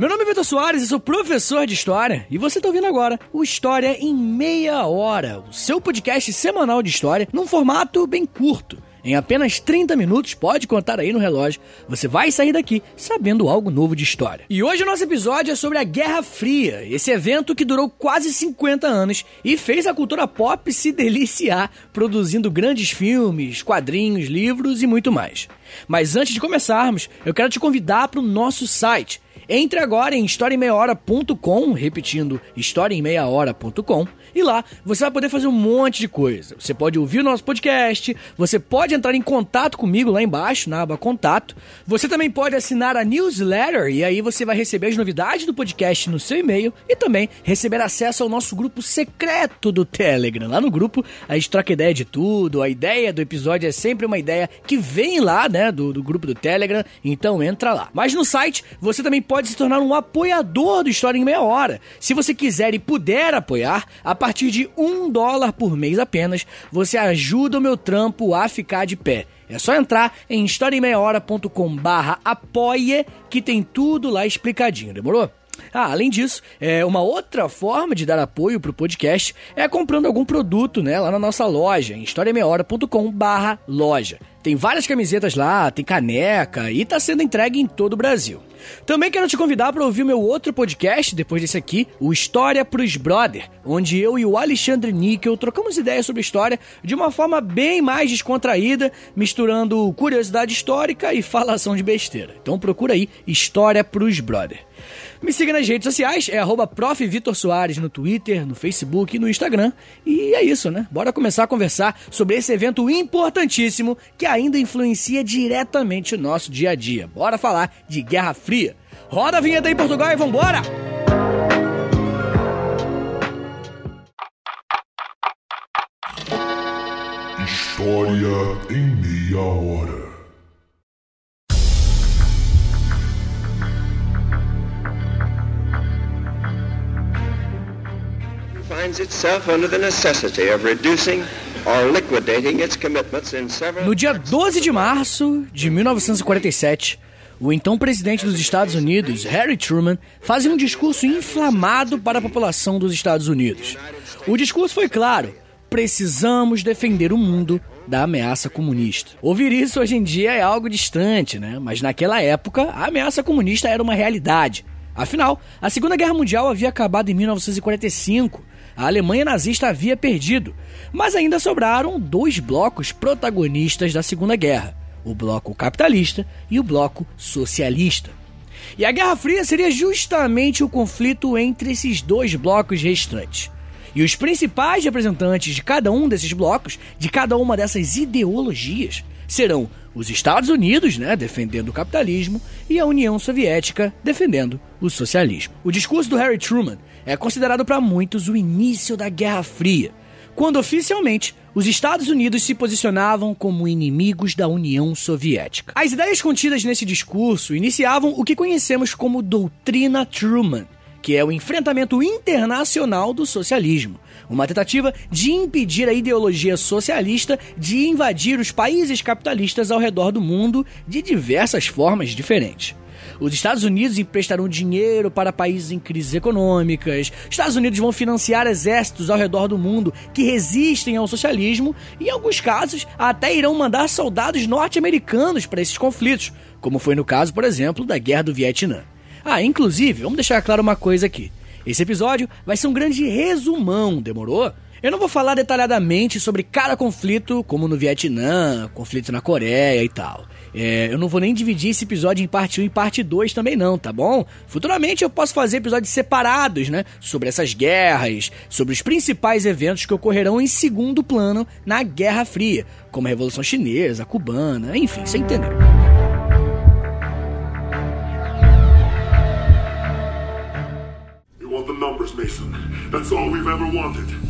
meu nome é Vitor Soares, eu sou professor de História e você está ouvindo agora o História em Meia Hora, o seu podcast semanal de História num formato bem curto. Em apenas 30 minutos, pode contar aí no relógio, você vai sair daqui sabendo algo novo de história. E hoje o nosso episódio é sobre a Guerra Fria, esse evento que durou quase 50 anos e fez a cultura pop se deliciar, produzindo grandes filmes, quadrinhos, livros e muito mais. Mas antes de começarmos, eu quero te convidar para o nosso site. Entre agora em historiaemmeiahora.com, repetindo, historiaemmeiahora.com e lá você vai poder fazer um monte de coisa. Você pode ouvir o nosso podcast, você pode entrar em contato comigo lá embaixo, na aba Contato. Você também pode assinar a newsletter e aí você vai receber as novidades do podcast no seu e-mail e também receber acesso ao nosso grupo secreto do Telegram. Lá no grupo a gente troca ideia de tudo, a ideia do episódio é sempre uma ideia que vem lá, né, do, do grupo do Telegram, então entra lá. Mas no site você também pode se tornar um apoiador do História em Meia Hora. Se você quiser e puder apoiar, a partir de um dólar por mês apenas, você ajuda o meu trampo a ficar de pé. É só entrar em historiaemmeiahora.com barra apoie que tem tudo lá explicadinho, demorou? Ah, além disso, é uma outra forma de dar apoio pro podcast é comprando algum produto, né, lá na nossa loja, em historiaemmeiahora.com/loja. Tem várias camisetas lá, tem caneca e tá sendo entregue em todo o Brasil. Também quero te convidar para ouvir meu outro podcast depois desse aqui, o História pros Brother, onde eu e o Alexandre Níquel trocamos ideias sobre história de uma forma bem mais descontraída, misturando curiosidade histórica e falação de besteira. Então procura aí História pros Brother. Me siga nas redes sociais, é arroba no Twitter, no Facebook e no Instagram. E é isso, né? Bora começar a conversar sobre esse evento importantíssimo que ainda influencia diretamente o nosso dia a dia. Bora falar de Guerra Fria. Roda a vinheta aí, Portugal, e vambora! História em meia hora. No dia 12 de março de 1947, o então presidente dos Estados Unidos, Harry Truman, fazia um discurso inflamado para a população dos Estados Unidos. O discurso foi claro: precisamos defender o mundo da ameaça comunista. Ouvir isso hoje em dia é algo distante, né? Mas naquela época, a ameaça comunista era uma realidade. Afinal, a Segunda Guerra Mundial havia acabado em 1945 a Alemanha nazista havia perdido, mas ainda sobraram dois blocos protagonistas da Segunda Guerra: o bloco capitalista e o bloco socialista. E a Guerra Fria seria justamente o conflito entre esses dois blocos restantes. E os principais representantes de cada um desses blocos, de cada uma dessas ideologias, serão os Estados Unidos, né, defendendo o capitalismo, e a União Soviética defendendo o socialismo. O discurso do Harry Truman é considerado para muitos o início da Guerra Fria, quando oficialmente os Estados Unidos se posicionavam como inimigos da União Soviética. As ideias contidas nesse discurso iniciavam o que conhecemos como Doutrina Truman, que é o enfrentamento internacional do socialismo, uma tentativa de impedir a ideologia socialista de invadir os países capitalistas ao redor do mundo de diversas formas diferentes. Os Estados Unidos emprestarão dinheiro para países em crises econômicas. Estados Unidos vão financiar exércitos ao redor do mundo que resistem ao socialismo e, em alguns casos, até irão mandar soldados norte-americanos para esses conflitos, como foi no caso, por exemplo, da Guerra do Vietnã. Ah, inclusive, vamos deixar claro uma coisa aqui. Esse episódio vai ser um grande resumão, demorou? Eu não vou falar detalhadamente sobre cada conflito, como no Vietnã, conflito na Coreia e tal. É, eu não vou nem dividir esse episódio em parte 1 e parte 2 também não, tá bom? Futuramente eu posso fazer episódios separados, né? Sobre essas guerras, sobre os principais eventos que ocorrerão em segundo plano na Guerra Fria, como a Revolução Chinesa, a Cubana, enfim, você entendeu. You want the numbers, Mason. That's all we've ever wanted.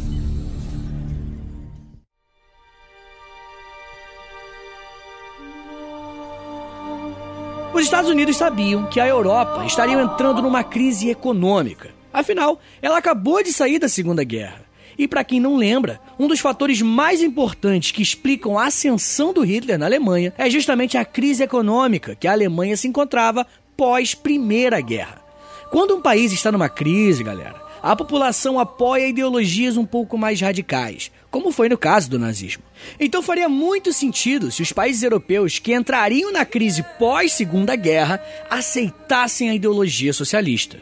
Os Estados Unidos sabiam que a Europa estaria entrando numa crise econômica. Afinal, ela acabou de sair da Segunda Guerra. E para quem não lembra, um dos fatores mais importantes que explicam a ascensão do Hitler na Alemanha é justamente a crise econômica que a Alemanha se encontrava pós Primeira Guerra. Quando um país está numa crise, galera, a população apoia ideologias um pouco mais radicais, como foi no caso do nazismo. Então faria muito sentido se os países europeus que entrariam na crise pós-Segunda Guerra aceitassem a ideologia socialista.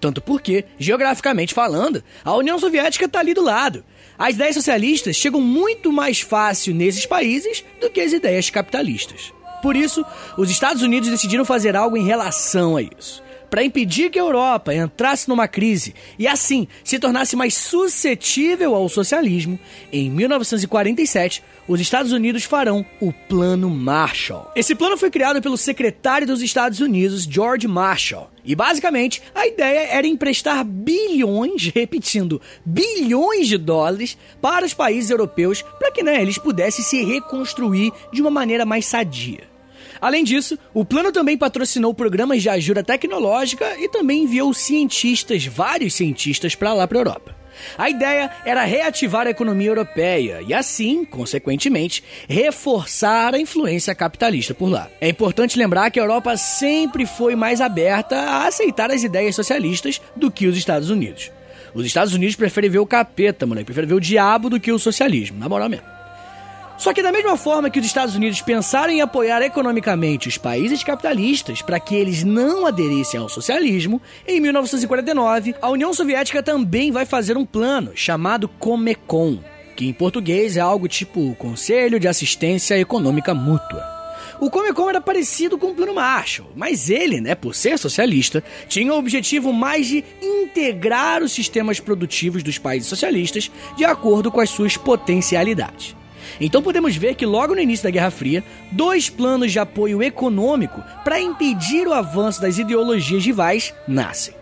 Tanto porque, geograficamente falando, a União Soviética está ali do lado. As ideias socialistas chegam muito mais fácil nesses países do que as ideias capitalistas. Por isso, os Estados Unidos decidiram fazer algo em relação a isso para impedir que a Europa entrasse numa crise e assim se tornasse mais suscetível ao socialismo, em 1947, os Estados Unidos farão o Plano Marshall. Esse plano foi criado pelo secretário dos Estados Unidos, George Marshall. E basicamente, a ideia era emprestar bilhões, repetindo, bilhões de dólares para os países europeus para que né, eles pudessem se reconstruir de uma maneira mais sadia. Além disso, o plano também patrocinou programas de ajuda tecnológica e também enviou cientistas, vários cientistas, para lá para a Europa. A ideia era reativar a economia europeia e, assim, consequentemente, reforçar a influência capitalista por lá. É importante lembrar que a Europa sempre foi mais aberta a aceitar as ideias socialistas do que os Estados Unidos. Os Estados Unidos preferem ver o capeta, moleque, preferem ver o diabo do que o socialismo, na moral mesmo. Só que da mesma forma que os Estados Unidos pensaram em apoiar economicamente os países capitalistas para que eles não aderissem ao socialismo, em 1949 a União Soviética também vai fazer um plano chamado Comecon, que em português é algo tipo Conselho de Assistência Econômica Mútua. O Comecon era parecido com o Plano Marshall, mas ele, né, por ser socialista, tinha o objetivo mais de integrar os sistemas produtivos dos países socialistas de acordo com as suas potencialidades. Então podemos ver que logo no início da Guerra Fria, dois planos de apoio econômico para impedir o avanço das ideologias rivais nascem.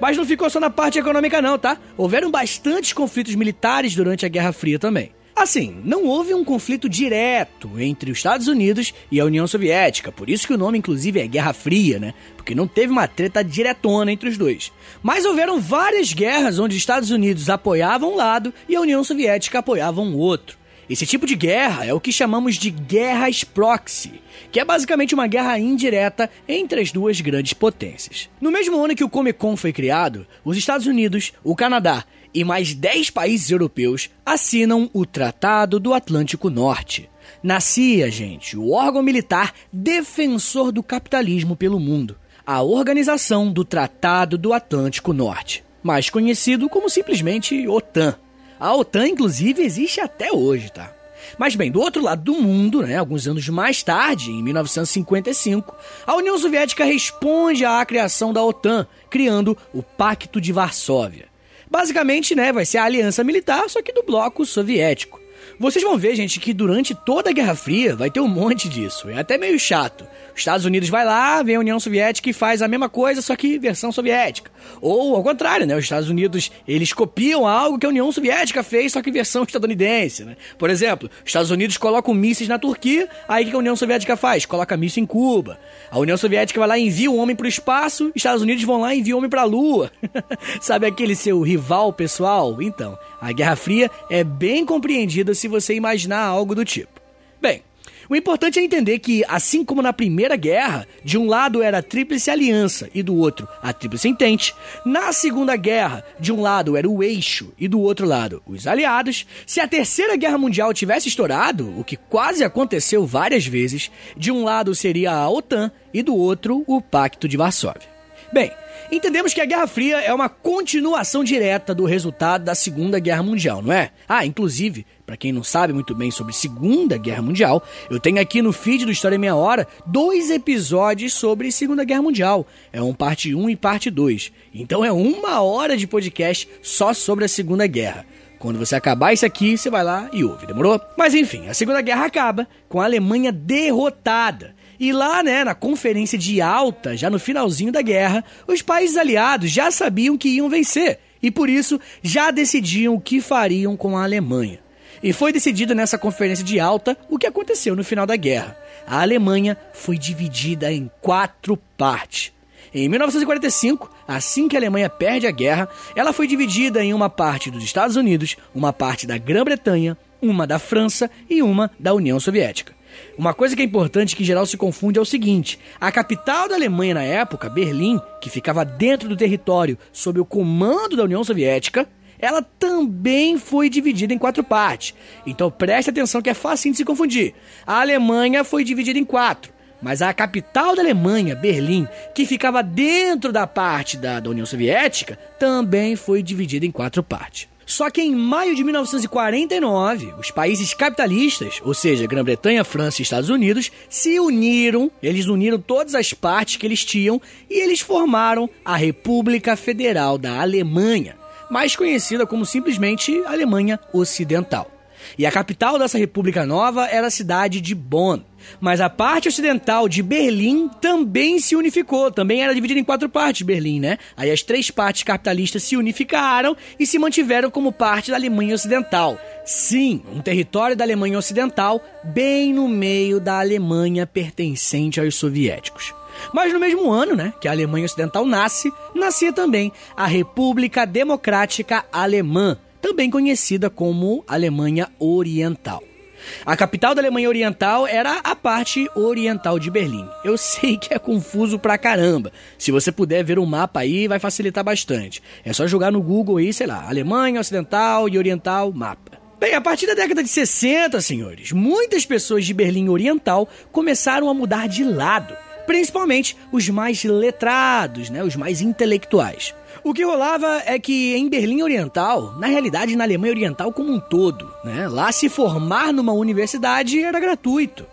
Mas não ficou só na parte econômica não, tá? Houveram bastantes conflitos militares durante a Guerra Fria também. Assim, não houve um conflito direto entre os Estados Unidos e a União Soviética, por isso que o nome inclusive é Guerra Fria, né? Porque não teve uma treta diretona entre os dois. Mas houveram várias guerras onde os Estados Unidos apoiavam um lado e a União Soviética apoiava um outro. Esse tipo de guerra é o que chamamos de guerras proxy, que é basicamente uma guerra indireta entre as duas grandes potências. No mesmo ano que o Comecon foi criado, os Estados Unidos, o Canadá e mais 10 países europeus assinam o Tratado do Atlântico Norte. Nascia, gente, o órgão militar defensor do capitalismo pelo mundo, a Organização do Tratado do Atlântico Norte, mais conhecido como simplesmente OTAN. A OTAN, inclusive, existe até hoje, tá? Mas bem, do outro lado do mundo, né, alguns anos mais tarde, em 1955, a União Soviética responde à criação da OTAN, criando o Pacto de Varsóvia. Basicamente, né, vai ser a aliança militar, só que do bloco soviético. Vocês vão ver, gente, que durante toda a Guerra Fria vai ter um monte disso. É até meio chato. Os Estados Unidos vai lá, vem a União Soviética e faz a mesma coisa, só que versão soviética. Ou ao contrário, né? Os Estados Unidos, eles copiam algo que a União Soviética fez, só que versão estadunidense, né? Por exemplo, os Estados Unidos colocam mísseis na Turquia, aí o que a União Soviética faz? Coloca míssil em Cuba. A União Soviética vai lá e envia um homem para o espaço, os Estados Unidos vão lá e enviam um homem para a Lua. Sabe aquele seu rival pessoal? Então, a Guerra Fria é bem compreendida se você imaginar algo do tipo. Bem, o importante é entender que, assim como na Primeira Guerra, de um lado era a Tríplice Aliança e do outro a Tríplice Entente, na Segunda Guerra, de um lado era o Eixo e do outro lado os Aliados, se a Terceira Guerra Mundial tivesse estourado, o que quase aconteceu várias vezes, de um lado seria a OTAN e do outro o Pacto de Varsóvia. Bem, Entendemos que a Guerra Fria é uma continuação direta do resultado da Segunda Guerra Mundial, não é? Ah, inclusive, para quem não sabe muito bem sobre Segunda Guerra Mundial, eu tenho aqui no feed do História Meia Hora dois episódios sobre Segunda Guerra Mundial. É um parte 1 e parte 2. Então é uma hora de podcast só sobre a Segunda Guerra. Quando você acabar isso aqui, você vai lá e ouve, demorou? Mas enfim, a Segunda Guerra acaba com a Alemanha derrotada e lá, né, na conferência de alta, já no finalzinho da guerra, os países aliados já sabiam que iam vencer e por isso já decidiam o que fariam com a Alemanha. E foi decidido nessa conferência de alta o que aconteceu no final da guerra. A Alemanha foi dividida em quatro partes. Em 1945, assim que a Alemanha perde a guerra, ela foi dividida em uma parte dos Estados Unidos, uma parte da Grã-Bretanha, uma da França e uma da União Soviética. Uma coisa que é importante que em geral se confunde é o seguinte: a capital da Alemanha na época, Berlim, que ficava dentro do território sob o comando da União Soviética, ela também foi dividida em quatro partes. Então preste atenção que é fácil de se confundir. A Alemanha foi dividida em quatro. Mas a capital da Alemanha, Berlim, que ficava dentro da parte da, da União Soviética, também foi dividida em quatro partes. Só que em maio de 1949, os países capitalistas, ou seja, Grã-Bretanha, França e Estados Unidos, se uniram, eles uniram todas as partes que eles tinham e eles formaram a República Federal da Alemanha, mais conhecida como simplesmente Alemanha Ocidental. E a capital dessa república nova era a cidade de Bonn. Mas a parte ocidental de Berlim também se unificou, também era dividida em quatro partes Berlim, né? Aí as três partes capitalistas se unificaram e se mantiveram como parte da Alemanha Ocidental. Sim, um território da Alemanha Ocidental bem no meio da Alemanha pertencente aos soviéticos. Mas no mesmo ano, né, que a Alemanha Ocidental nasce, nascia também a República Democrática Alemã, também conhecida como Alemanha Oriental. A capital da Alemanha Oriental era a parte oriental de Berlim. Eu sei que é confuso pra caramba. Se você puder ver o um mapa aí, vai facilitar bastante. É só jogar no Google aí, sei lá, Alemanha Ocidental e Oriental mapa. Bem, a partir da década de 60, senhores, muitas pessoas de Berlim Oriental começaram a mudar de lado principalmente os mais letrados, né, os mais intelectuais. O que rolava é que em Berlim Oriental, na realidade na Alemanha Oriental como um todo, né, lá se formar numa universidade era gratuito.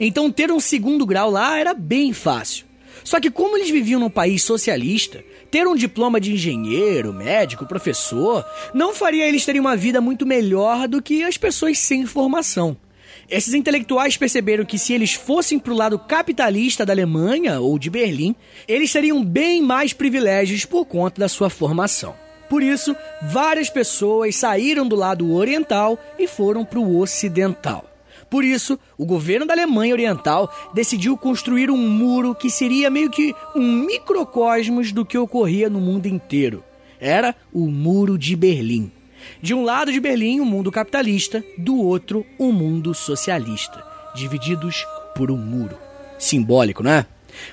Então ter um segundo grau lá era bem fácil. Só que como eles viviam num país socialista, ter um diploma de engenheiro, médico, professor, não faria eles terem uma vida muito melhor do que as pessoas sem formação. Esses intelectuais perceberam que se eles fossem para o lado capitalista da Alemanha ou de Berlim, eles teriam bem mais privilégios por conta da sua formação. Por isso, várias pessoas saíram do lado oriental e foram para o ocidental. Por isso, o governo da Alemanha Oriental decidiu construir um muro que seria meio que um microcosmos do que ocorria no mundo inteiro. Era o Muro de Berlim. De um lado de Berlim, o um mundo capitalista, do outro, o um mundo socialista, divididos por um muro. Simbólico, né?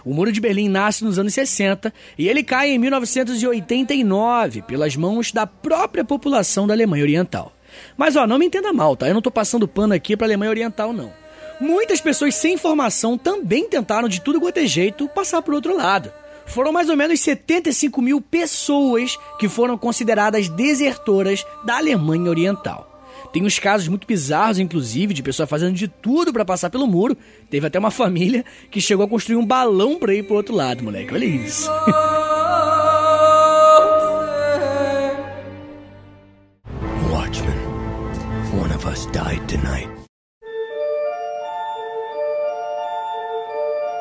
O Muro de Berlim nasce nos anos 60 e ele cai em 1989 pelas mãos da própria população da Alemanha Oriental. Mas ó, não me entenda mal, tá? Eu não tô passando pano aqui pra Alemanha Oriental, não. Muitas pessoas sem formação também tentaram de tudo quanto é jeito passar pro outro lado foram mais ou menos 75 mil pessoas que foram consideradas desertoras da Alemanha Oriental. Tem uns casos muito bizarros, inclusive, de pessoas fazendo de tudo para passar pelo muro. Teve até uma família que chegou a construir um balão para ir pro outro lado, moleque. Olha isso.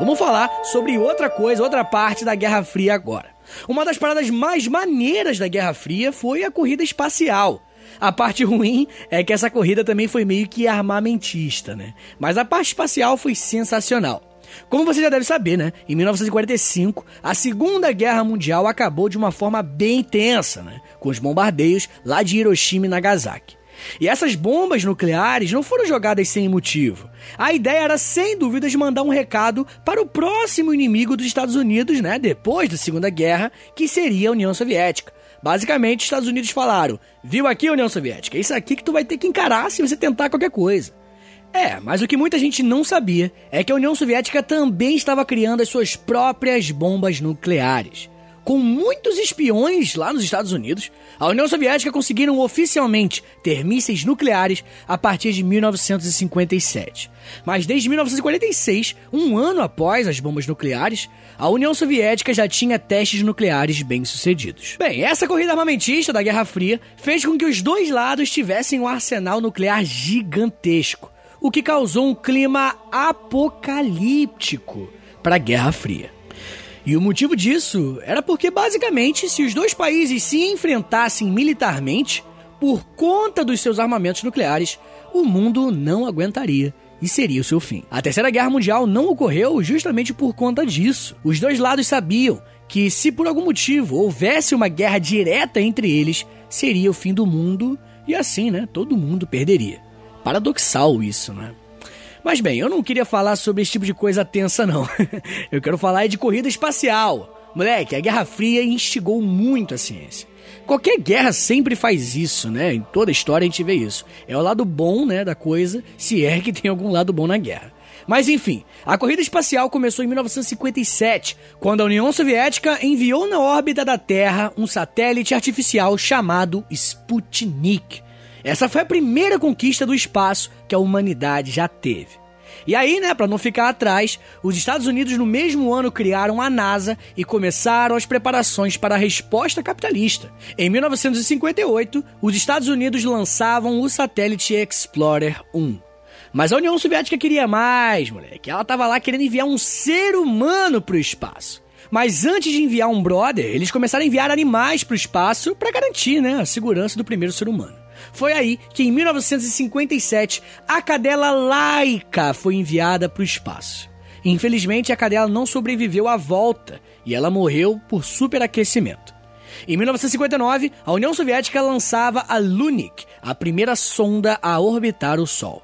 Vamos falar sobre outra coisa, outra parte da Guerra Fria agora. Uma das paradas mais maneiras da Guerra Fria foi a corrida espacial. A parte ruim é que essa corrida também foi meio que armamentista, né? Mas a parte espacial foi sensacional. Como você já deve saber, né? Em 1945, a Segunda Guerra Mundial acabou de uma forma bem tensa, né? Com os bombardeios lá de Hiroshima e Nagasaki. E essas bombas nucleares não foram jogadas sem motivo. A ideia era, sem dúvidas, mandar um recado para o próximo inimigo dos Estados Unidos, né, depois da Segunda Guerra, que seria a União Soviética. Basicamente, os Estados Unidos falaram: viu aqui, União Soviética, isso aqui que tu vai ter que encarar se você tentar qualquer coisa. É, mas o que muita gente não sabia é que a União Soviética também estava criando as suas próprias bombas nucleares com muitos espiões lá nos Estados Unidos, a União Soviética conseguiram oficialmente ter mísseis nucleares a partir de 1957. Mas desde 1946, um ano após as bombas nucleares, a União Soviética já tinha testes nucleares bem-sucedidos. Bem, essa corrida armamentista da Guerra Fria fez com que os dois lados tivessem um arsenal nuclear gigantesco, o que causou um clima apocalíptico para a Guerra Fria. E o motivo disso era porque, basicamente, se os dois países se enfrentassem militarmente, por conta dos seus armamentos nucleares, o mundo não aguentaria e seria o seu fim. A Terceira Guerra Mundial não ocorreu justamente por conta disso. Os dois lados sabiam que, se por algum motivo houvesse uma guerra direta entre eles, seria o fim do mundo e assim, né, todo mundo perderia. Paradoxal isso, né? Mas bem, eu não queria falar sobre esse tipo de coisa tensa, não. eu quero falar de corrida espacial. Moleque, a Guerra Fria instigou muito a ciência. Qualquer guerra sempre faz isso, né? Em toda a história a gente vê isso. É o lado bom, né, da coisa, se é que tem algum lado bom na guerra. Mas enfim, a corrida espacial começou em 1957, quando a União Soviética enviou na órbita da Terra um satélite artificial chamado Sputnik. Essa foi a primeira conquista do espaço que a humanidade já teve. E aí, né, para não ficar atrás, os Estados Unidos no mesmo ano criaram a NASA e começaram as preparações para a resposta capitalista. Em 1958, os Estados Unidos lançavam o satélite Explorer 1. Mas a União Soviética queria mais, moleque. Ela tava lá querendo enviar um ser humano pro espaço. Mas antes de enviar um brother, eles começaram a enviar animais pro espaço para garantir, né, a segurança do primeiro ser humano. Foi aí que, em 1957, a cadela Laika foi enviada para o espaço. Infelizmente, a cadela não sobreviveu à volta e ela morreu por superaquecimento. Em 1959, a União Soviética lançava a Lunik, a primeira sonda a orbitar o Sol.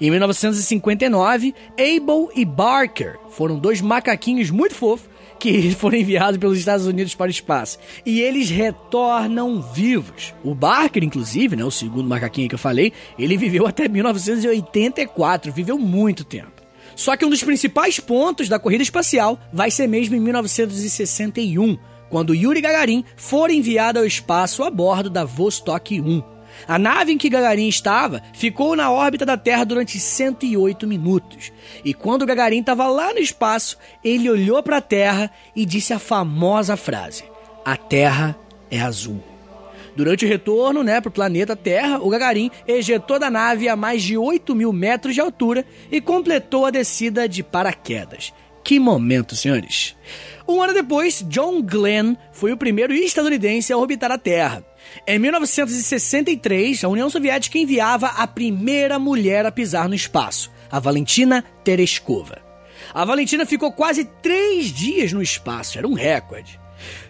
Em 1959, Abel e Barker foram dois macaquinhos muito fofos que foram enviados pelos Estados Unidos para o espaço. E eles retornam vivos. O Barker, inclusive, né, o segundo macaquinho que eu falei, ele viveu até 1984, viveu muito tempo. Só que um dos principais pontos da corrida espacial vai ser mesmo em 1961, quando Yuri Gagarin for enviado ao espaço a bordo da Vostok 1. A nave em que Gagarin estava ficou na órbita da Terra durante 108 minutos. E quando Gagarin estava lá no espaço, ele olhou para a Terra e disse a famosa frase: A Terra é azul. Durante o retorno né, para o planeta Terra, o Gagarin ejetou da nave a mais de 8 mil metros de altura e completou a descida de paraquedas. Que momento, senhores! Um ano depois, John Glenn foi o primeiro estadunidense a orbitar a Terra. Em 1963, a União Soviética enviava a primeira mulher a pisar no espaço, a Valentina Tereshkova. A Valentina ficou quase três dias no espaço, era um recorde.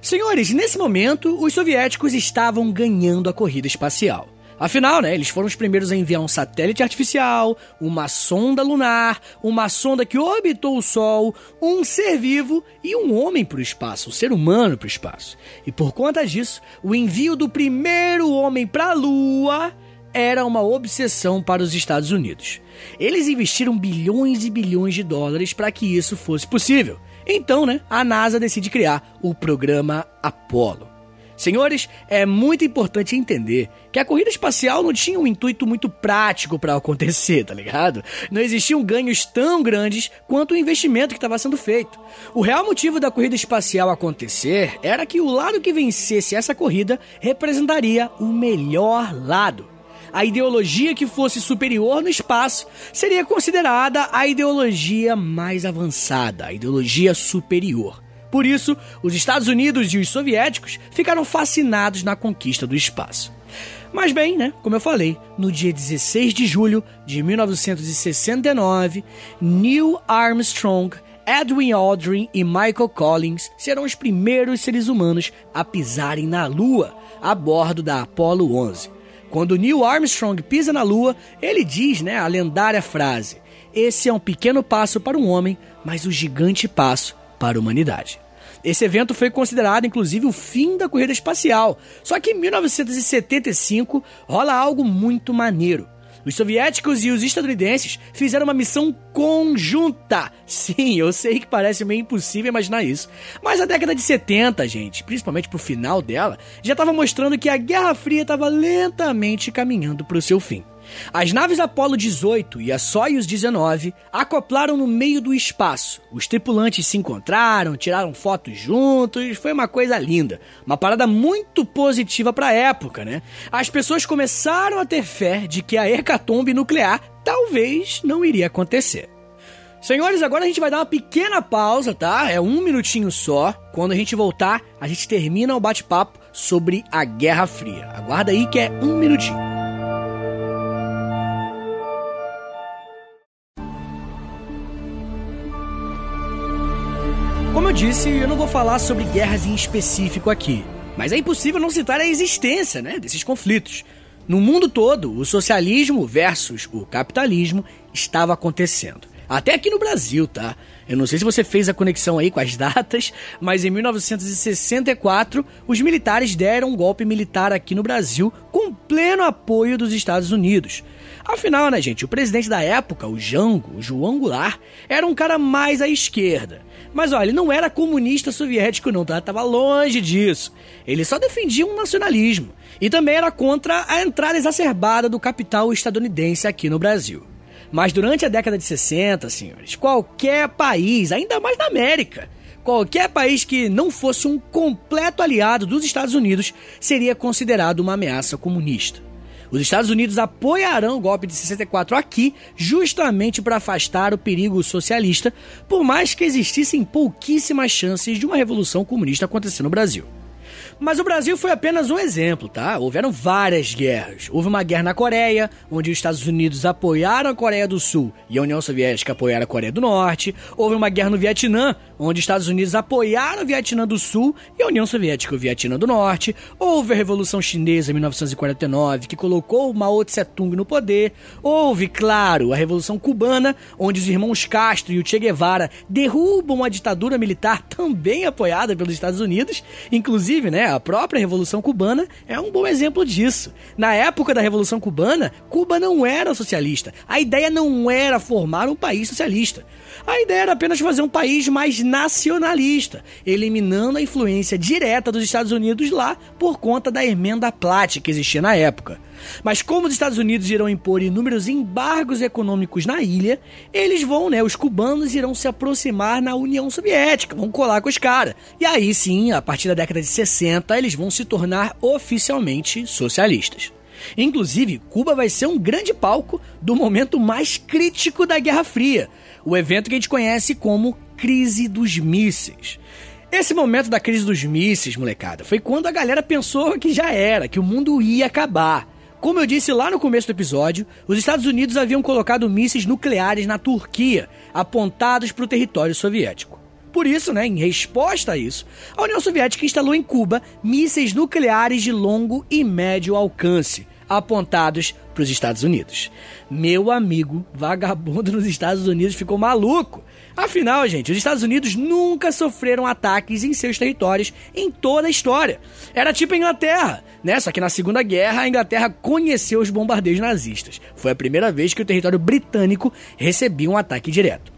Senhores, nesse momento, os soviéticos estavam ganhando a corrida espacial. Afinal, né, eles foram os primeiros a enviar um satélite artificial, uma sonda lunar, uma sonda que orbitou o Sol, um ser vivo e um homem para o espaço, um ser humano para o espaço. E por conta disso, o envio do primeiro homem para a Lua era uma obsessão para os Estados Unidos. Eles investiram bilhões e bilhões de dólares para que isso fosse possível. Então, né, a NASA decide criar o programa Apollo. Senhores, é muito importante entender que a corrida espacial não tinha um intuito muito prático para acontecer, tá ligado? Não existiam ganhos tão grandes quanto o investimento que estava sendo feito. O real motivo da corrida espacial acontecer era que o lado que vencesse essa corrida representaria o melhor lado. A ideologia que fosse superior no espaço seria considerada a ideologia mais avançada, a ideologia superior. Por isso, os Estados Unidos e os soviéticos ficaram fascinados na conquista do espaço. Mas bem, né, como eu falei, no dia 16 de julho de 1969, Neil Armstrong, Edwin Aldrin e Michael Collins serão os primeiros seres humanos a pisarem na Lua a bordo da Apollo 11. Quando Neil Armstrong pisa na Lua, ele diz, né, a lendária frase: "Esse é um pequeno passo para um homem, mas um gigante passo para a humanidade". Esse evento foi considerado, inclusive, o fim da corrida espacial. Só que em 1975 rola algo muito maneiro. Os soviéticos e os estadunidenses fizeram uma missão conjunta. Sim, eu sei que parece meio impossível imaginar isso. Mas a década de 70, gente, principalmente pro final dela, já estava mostrando que a Guerra Fria estava lentamente caminhando para o seu fim. As naves Apollo 18 e a Soyuz 19 acoplaram no meio do espaço. Os tripulantes se encontraram, tiraram fotos juntos, foi uma coisa linda. Uma parada muito positiva para a época, né? As pessoas começaram a ter fé de que a hecatombe nuclear talvez não iria acontecer. Senhores, agora a gente vai dar uma pequena pausa, tá? É um minutinho só. Quando a gente voltar, a gente termina o bate-papo sobre a Guerra Fria. Aguarda aí que é um minutinho. Eu disse, eu não vou falar sobre guerras em específico aqui, mas é impossível não citar a existência né, desses conflitos. No mundo todo, o socialismo versus o capitalismo estava acontecendo. Até aqui no Brasil, tá? Eu não sei se você fez a conexão aí com as datas, mas em 1964, os militares deram um golpe militar aqui no Brasil com pleno apoio dos Estados Unidos. Afinal, né, gente, o presidente da época, o Jango, o João Goulart, era um cara mais à esquerda. Mas olha, ele não era comunista soviético não, tá? Tava longe disso. Ele só defendia um nacionalismo. E também era contra a entrada exacerbada do capital estadunidense aqui no Brasil. Mas durante a década de 60, senhores, qualquer país, ainda mais na América, qualquer país que não fosse um completo aliado dos Estados Unidos seria considerado uma ameaça comunista. Os Estados Unidos apoiarão o golpe de 64 aqui justamente para afastar o perigo socialista, por mais que existissem pouquíssimas chances de uma revolução comunista acontecer no Brasil. Mas o Brasil foi apenas um exemplo, tá? Houveram várias guerras. Houve uma guerra na Coreia, onde os Estados Unidos apoiaram a Coreia do Sul e a União Soviética apoiaram a Coreia do Norte. Houve uma guerra no Vietnã, onde os Estados Unidos apoiaram o Vietnã do Sul e a União Soviética o Vietnã do Norte. Houve a Revolução Chinesa em 1949, que colocou Mao Tse-tung no poder. Houve, claro, a Revolução Cubana, onde os irmãos Castro e o Che Guevara derrubam a ditadura militar também apoiada pelos Estados Unidos, inclusive, né, a própria Revolução Cubana é um bom exemplo disso. Na época da Revolução Cubana, Cuba não era socialista. A ideia não era formar um país socialista. A ideia era apenas fazer um país mais nacionalista, eliminando a influência direta dos Estados Unidos lá por conta da emenda Platt que existia na época. Mas como os Estados Unidos irão impor inúmeros embargos econômicos na ilha, eles vão, né, os cubanos irão se aproximar na União Soviética, vão colar com os caras. E aí sim, a partir da década de 60, eles vão se tornar oficialmente socialistas. Inclusive, Cuba vai ser um grande palco do momento mais crítico da Guerra Fria, o evento que a gente conhece como Crise dos Mísseis. Esse momento da crise dos mísseis, molecada, foi quando a galera pensou que já era, que o mundo ia acabar. Como eu disse lá no começo do episódio, os Estados Unidos haviam colocado mísseis nucleares na Turquia, apontados para o território soviético. Por isso, né, em resposta a isso, a União Soviética instalou em Cuba mísseis nucleares de longo e médio alcance, apontados para os Estados Unidos. Meu amigo vagabundo nos Estados Unidos ficou maluco. Afinal, gente, os Estados Unidos nunca sofreram ataques em seus territórios em toda a história. Era tipo a Inglaterra, né? Só que na Segunda Guerra a Inglaterra conheceu os bombardeios nazistas. Foi a primeira vez que o território britânico recebia um ataque direto.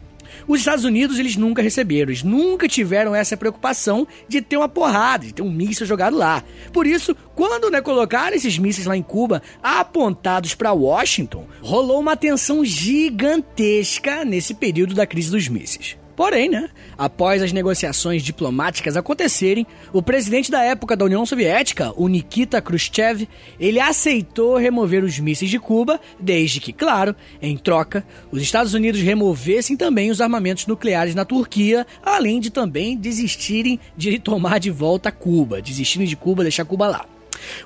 Os Estados Unidos eles nunca receberam, eles nunca tiveram essa preocupação de ter uma porrada, de ter um míssil jogado lá. Por isso, quando né, colocaram esses mísseis lá em Cuba, apontados para Washington, rolou uma tensão gigantesca nesse período da crise dos mísseis. Porém, né, após as negociações diplomáticas acontecerem, o presidente da época da União Soviética, o Nikita Khrushchev, ele aceitou remover os mísseis de Cuba, desde que, claro, em troca, os Estados Unidos removessem também os armamentos nucleares na Turquia, além de também desistirem de tomar de volta Cuba, desistirem de Cuba, deixar Cuba lá.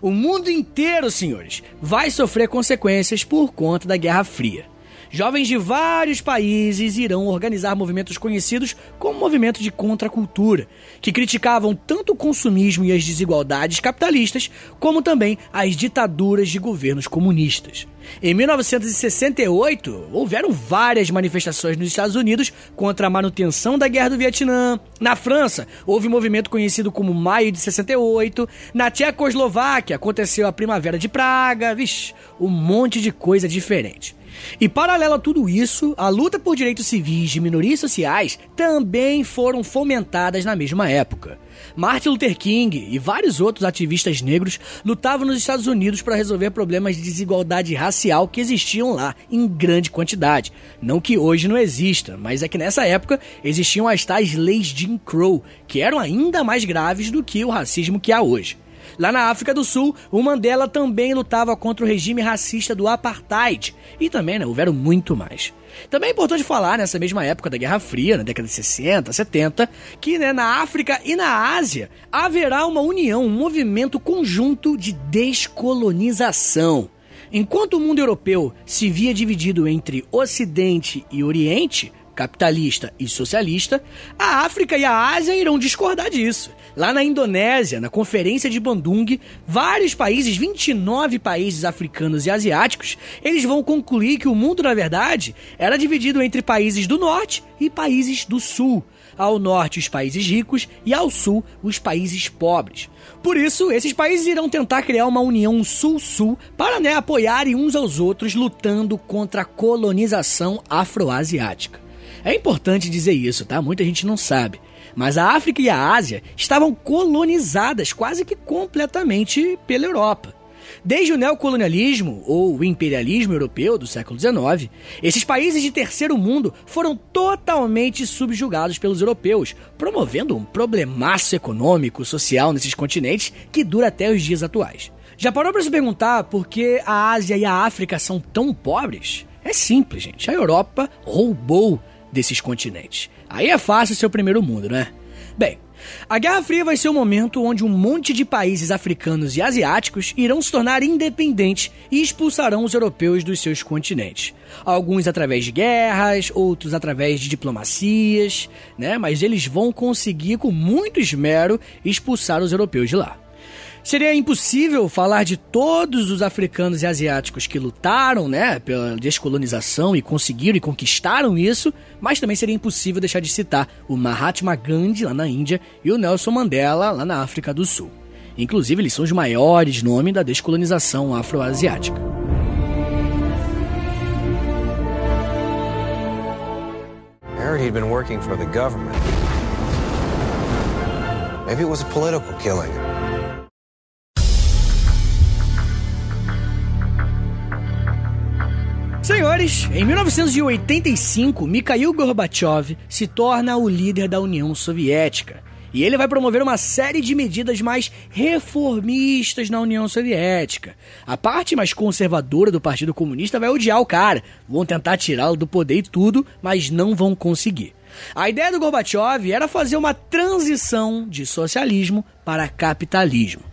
O mundo inteiro, senhores, vai sofrer consequências por conta da Guerra Fria. Jovens de vários países irão organizar movimentos conhecidos como movimento de contracultura, que criticavam tanto o consumismo e as desigualdades capitalistas, como também as ditaduras de governos comunistas. Em 1968, houveram várias manifestações nos Estados Unidos contra a manutenção da Guerra do Vietnã. Na França, houve um movimento conhecido como Maio de 68. Na Tchecoslováquia, aconteceu a Primavera de Praga. Vixe, um monte de coisa diferente. E paralelo a tudo isso, a luta por direitos civis de minorias sociais também foram fomentadas na mesma época. Martin Luther King e vários outros ativistas negros lutavam nos Estados Unidos para resolver problemas de desigualdade racial que existiam lá em grande quantidade. Não que hoje não exista, mas é que nessa época existiam as tais leis Jim Crow, que eram ainda mais graves do que o racismo que há hoje. Lá na África do Sul, o Mandela também lutava contra o regime racista do apartheid. E também, né, houveram muito mais. Também é importante falar, nessa mesma época da Guerra Fria, na década de 60, 70, que né, na África e na Ásia haverá uma união, um movimento conjunto de descolonização. Enquanto o mundo europeu se via dividido entre Ocidente e Oriente, capitalista e socialista, a África e a Ásia irão discordar disso. Lá na Indonésia, na Conferência de Bandung, vários países, 29 países africanos e asiáticos, eles vão concluir que o mundo, na verdade, era dividido entre países do norte e países do sul. Ao norte, os países ricos e ao sul, os países pobres. Por isso, esses países irão tentar criar uma união sul-sul para né, apoiarem uns aos outros lutando contra a colonização afroasiática. É importante dizer isso, tá? Muita gente não sabe. Mas a África e a Ásia estavam colonizadas quase que completamente pela Europa. Desde o neocolonialismo ou o imperialismo europeu do século XIX, esses países de terceiro mundo foram totalmente subjugados pelos europeus, promovendo um problemaço econômico, social nesses continentes que dura até os dias atuais. Já parou para se perguntar por que a Ásia e a África são tão pobres? É simples, gente. A Europa roubou desses continentes. Aí é fácil ser o primeiro mundo, né? Bem, a Guerra Fria vai ser o momento onde um monte de países africanos e asiáticos irão se tornar independentes e expulsarão os europeus dos seus continentes. Alguns através de guerras, outros através de diplomacias, né? Mas eles vão conseguir com muito esmero expulsar os europeus de lá. Seria impossível falar de todos os africanos e asiáticos que lutaram, né, pela descolonização e conseguiram e conquistaram isso, mas também seria impossível deixar de citar o Mahatma Gandhi lá na Índia e o Nelson Mandela lá na África do Sul. Inclusive, eles são os maiores nomes da descolonização afroasiática. Heard he'd been working for the government. Maybe it was a political killing. Senhores, em 1985, Mikhail Gorbachev se torna o líder da União Soviética. E ele vai promover uma série de medidas mais reformistas na União Soviética. A parte mais conservadora do Partido Comunista vai odiar o cara, vão tentar tirá-lo do poder e tudo, mas não vão conseguir. A ideia do Gorbachev era fazer uma transição de socialismo para capitalismo.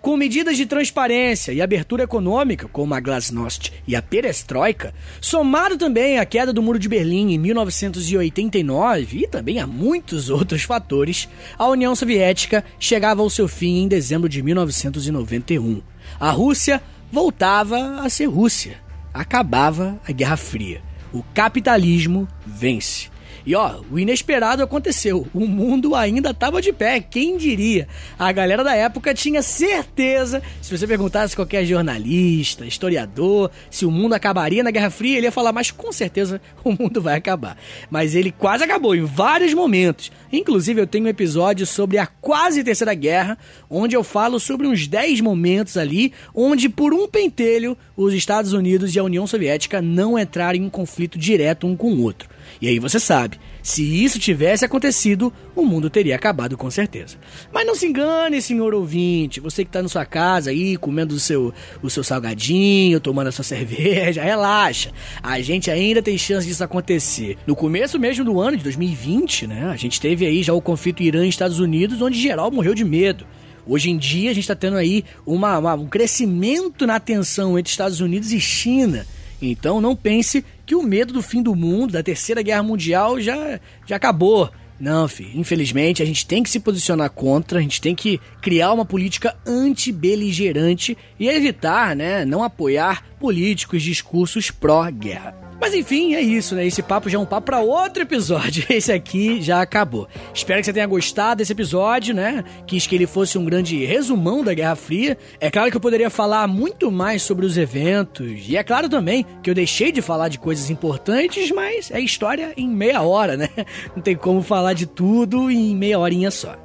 Com medidas de transparência e abertura econômica, como a Glasnost e a Perestroika, somado também à queda do Muro de Berlim em 1989 e também a muitos outros fatores, a União Soviética chegava ao seu fim em dezembro de 1991. A Rússia voltava a ser Rússia. Acabava a Guerra Fria. O capitalismo vence. E ó, o inesperado aconteceu. O mundo ainda estava de pé, quem diria? A galera da época tinha certeza, se você perguntasse qualquer jornalista, historiador, se o mundo acabaria na Guerra Fria, ele ia falar, mas com certeza o mundo vai acabar. Mas ele quase acabou em vários momentos. Inclusive, eu tenho um episódio sobre a quase Terceira Guerra, onde eu falo sobre uns 10 momentos ali, onde por um pentelho os Estados Unidos e a União Soviética não entraram em um conflito direto um com o outro. E aí você sabe, se isso tivesse acontecido, o mundo teria acabado com certeza. Mas não se engane, senhor ouvinte, você que está na sua casa aí, comendo o seu, o seu salgadinho, tomando a sua cerveja, relaxa. A gente ainda tem chance disso acontecer. No começo mesmo do ano de 2020, né, a gente teve aí já o conflito Irã e Estados Unidos, onde geral morreu de medo. Hoje em dia a gente está tendo aí uma, uma, um crescimento na tensão entre Estados Unidos e China. Então não pense que o medo do fim do mundo, da terceira guerra mundial, já, já acabou. Não, filho. Infelizmente, a gente tem que se posicionar contra, a gente tem que criar uma política anti-beligerante e evitar, né, não apoiar políticos discursos pró-guerra. Mas enfim, é isso, né? Esse papo já é um papo para outro episódio. Esse aqui já acabou. Espero que você tenha gostado desse episódio, né? Quis que ele fosse um grande resumão da Guerra Fria. É claro que eu poderia falar muito mais sobre os eventos. E é claro também que eu deixei de falar de coisas importantes, mas é história em meia hora, né? Não tem como falar de tudo em meia horinha só.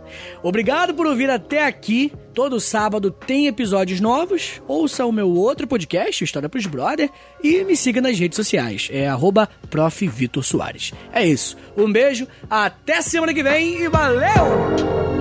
Obrigado por ouvir até aqui. Todo sábado tem episódios novos. Ouça o meu outro podcast, História pros Brother, e me siga nas redes sociais. É arroba É isso. Um beijo, até semana que vem e valeu!